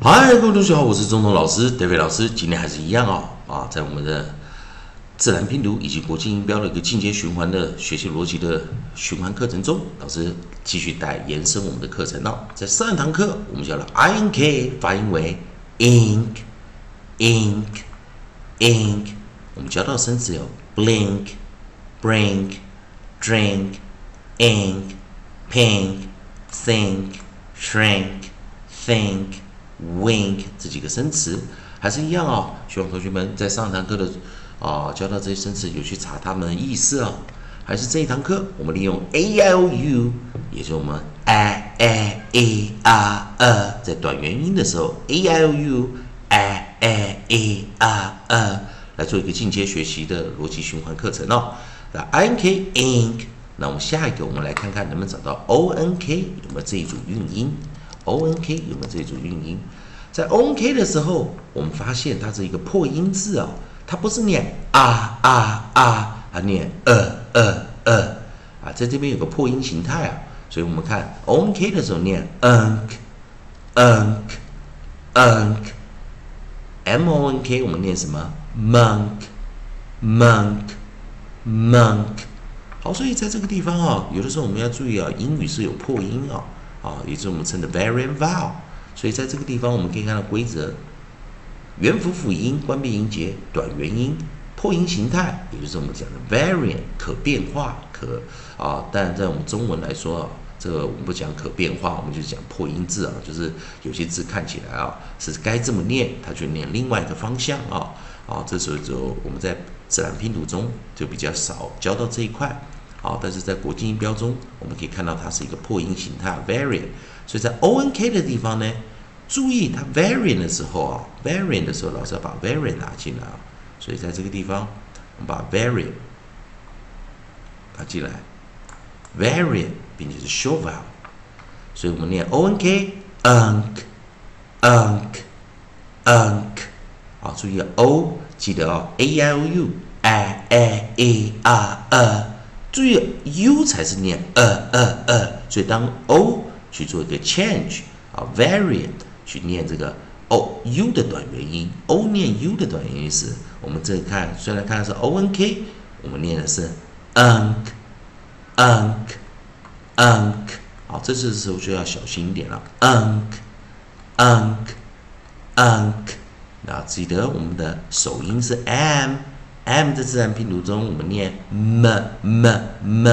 嗨，各位同学好，我是中东老师，David 老师。今天还是一样哦，啊，在我们的自然拼读以及国际音标的一个进阶循环的学习逻辑的循环课程中，老师继续带延伸我们的课程哦。在上一堂课，我们教了 i n k 发音为 ink，ink，ink。我们教到生词有 blink，brink，drink，ink，pink，think，shrink，think。Wink 这几个生词还是一样哦，希望同学们在上堂课的啊教到这些生词有去查它们的意思哦。还是这一堂课，我们利用 A L U，也就是我们 A A A R E，在短元音的时候 A L U A A A R E 来做一个进阶学习的逻辑循环课程哦。那 I N K ink，那我们下一个我们来看看能不能找到 O N K 有没有这一组韵音。O N K 有没有这组韵音？在 O N K 的时候，我们发现它是一个破音字啊，它不是念啊啊啊，它念呃呃呃啊，在这边有个破音形态啊，所以我们看 O N K 的时候念 unk unk unk M O N K 我们念什么 monk monk monk 好，所以在这个地方啊，有的时候我们要注意啊，英语是有破音啊。啊，也就是我们称的 variant vowel，所以在这个地方我们可以看到规则：元辅辅音、关闭音节、短元音、破音形态，也就是我们讲的 variant 可变化可啊。但在我们中文来说啊，这个我们不讲可变化，我们就讲破音字啊，就是有些字看起来啊是该这么念，它就念另外一个方向啊啊。这时候就我们在自然拼读中就比较少教到这一块。好，但是在国际音标中，我们可以看到它是一个破音形态，varian 所以在 O N K 的地方呢，注意它 variant 的时候啊，varian 的时候，老师要把 variant 拿进来啊，所以在这个地方，我们把 variant 拿进来，varian 并且是 short vowel，所以我们念 O N K unk unk unk，啊，注意 O 记得哦，A I O U A A A R E。注意，u 才是念呃呃呃，所以当 o 去做一个 change 啊，variant 去念这个 o u 的短元音，o 念 u 的短元音时，我们这里看，虽然看的是 o n k，我们念的是 unk unk unk，好，这次的时候就要小心一点了，unk unk unk，那记得我们的首音是 m。M 的自然拼读中，我们念 m m m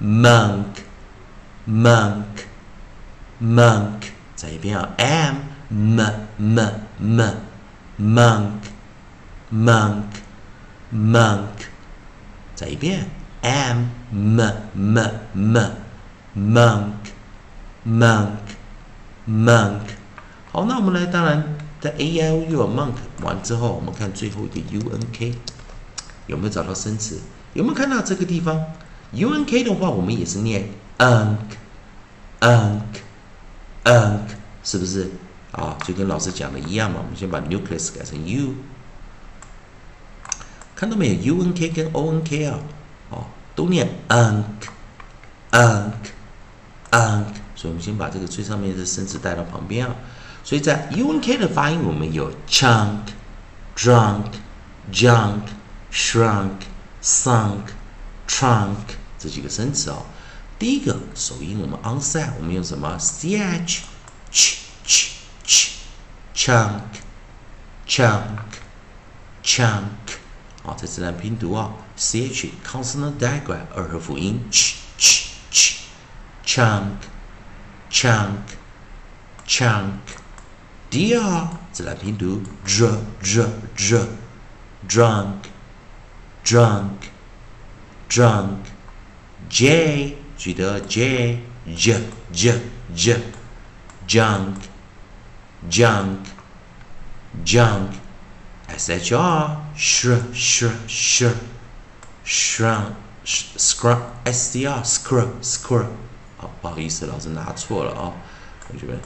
monk monk monk，再一遍啊，m m m m monk monk monk，再一遍，m m m m monk monk monk。好，那我们来，当然在 a i o u monk 完之后，我们看最后一个 u n k。有没有找到生词？有没有看到这个地方？U N K 的话，我们也是念 unk，unk，unk，是不是？啊，就跟老师讲的一样嘛。我们先把 nucleus 改成 U，看到没有？U N K 跟 O N K 啊，哦，都念 unk，unk，unk。所以我们先把这个最上面的生词带到旁边啊。所以在 U N K 的发音，我们有 chunk，drunk，junk。Shrunk, sunk, trunk 这几个生词哦。第一个首音我们 onset，我们用什么？ch ch ch ch chunk chunk chunk 好，在自然拼读啊，ch consonant digraph 二合辅音 ch ch ch chunk chunk chunk 第二自然拼读 dr dr dr drunk drunk, drunk. J 记得 J J J J junk junk junk S H R sh sh sh shrunk scrub S C R scrub scrub 好，不好意思，老师拿错了啊，同学们，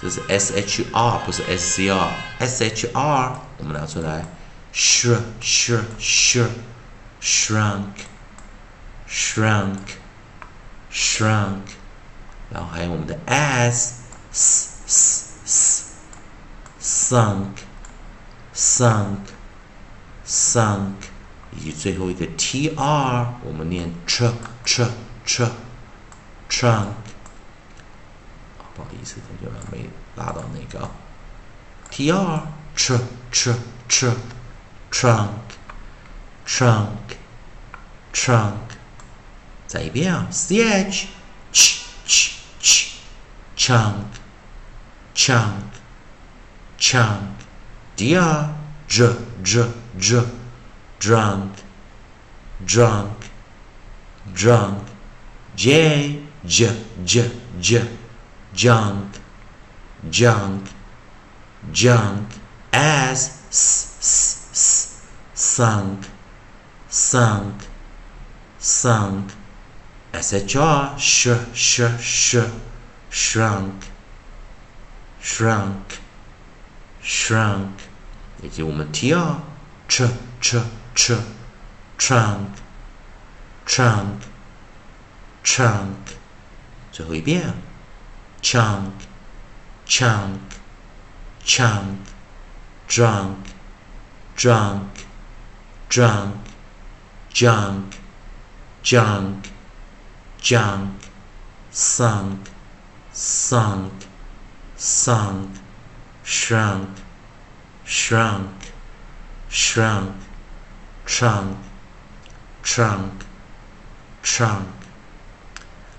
这是 S H R 不是 S C R S H R 我们拿出来 sh sh sh shrunk, shrunk, shrunk，然后还有我们的 s s s s sunk，sunk，sunk，以及最后一个 tr，我们念 tr tr tr trunk。不好意思，同学们没拉到那个 tr tr tr tr trunk trunk trunk。再一遍啊，ch ch ch ch chunk chunk chunk dr j j j drunk drunk drunk j j j j junk junk junk s s s s sunk sunk sunk SHR sh sh sh shrunk shrunk shrunk 以及我们 TR ch ch ch trunk trunk trunk 最后一遍 chunk chunk chunk drunk drunk drunk Junk junk junk sunk sunk sunk shrunk shrunk shrunk trunk trunk trunk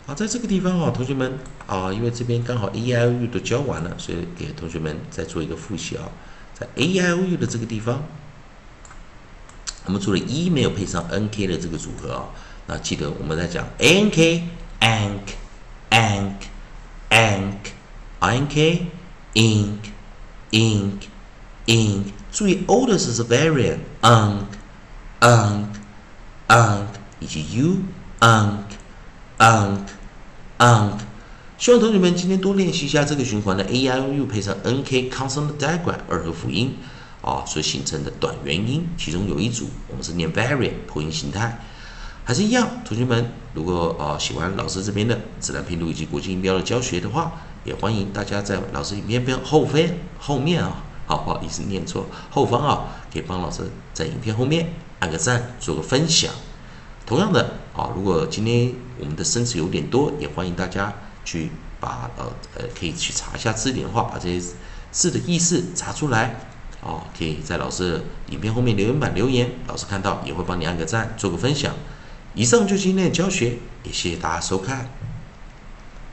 好，在这个地方啊，同学们啊，因为这边刚好 A I O U 都教完了，所以给同学们再做一个复习啊。在 A I O U 的这个地方，我们除了一没有配上 N K 的这个组合啊。那记得我们在讲 a n k ank ank ank i n k ink ink ink，注意 o 的是是 variant unk unk unk，以及 u unk unk unk。希望同学们今天多练习一下这个循环的 a i o u 配上 n k consonant diagram 二合辅音啊所形成的短元音，其中有一组我们是念 variant 破音形态。还是一样，同学们，如果啊喜欢老师这边的自然拼读以及国际音标的教学的话，也欢迎大家在老师影片边后方后面啊，好不好意思念错后方啊，可以帮老师在影片后面按个赞，做个分享。同样的啊，如果今天我们的生词有点多，也欢迎大家去把呃呃可以去查一下字典的话，把这些字的意思查出来哦，可以在老师影片后面留言板留言，老师看到也会帮你按个赞，做个分享。以上就是今天的教学，也谢谢大家收看。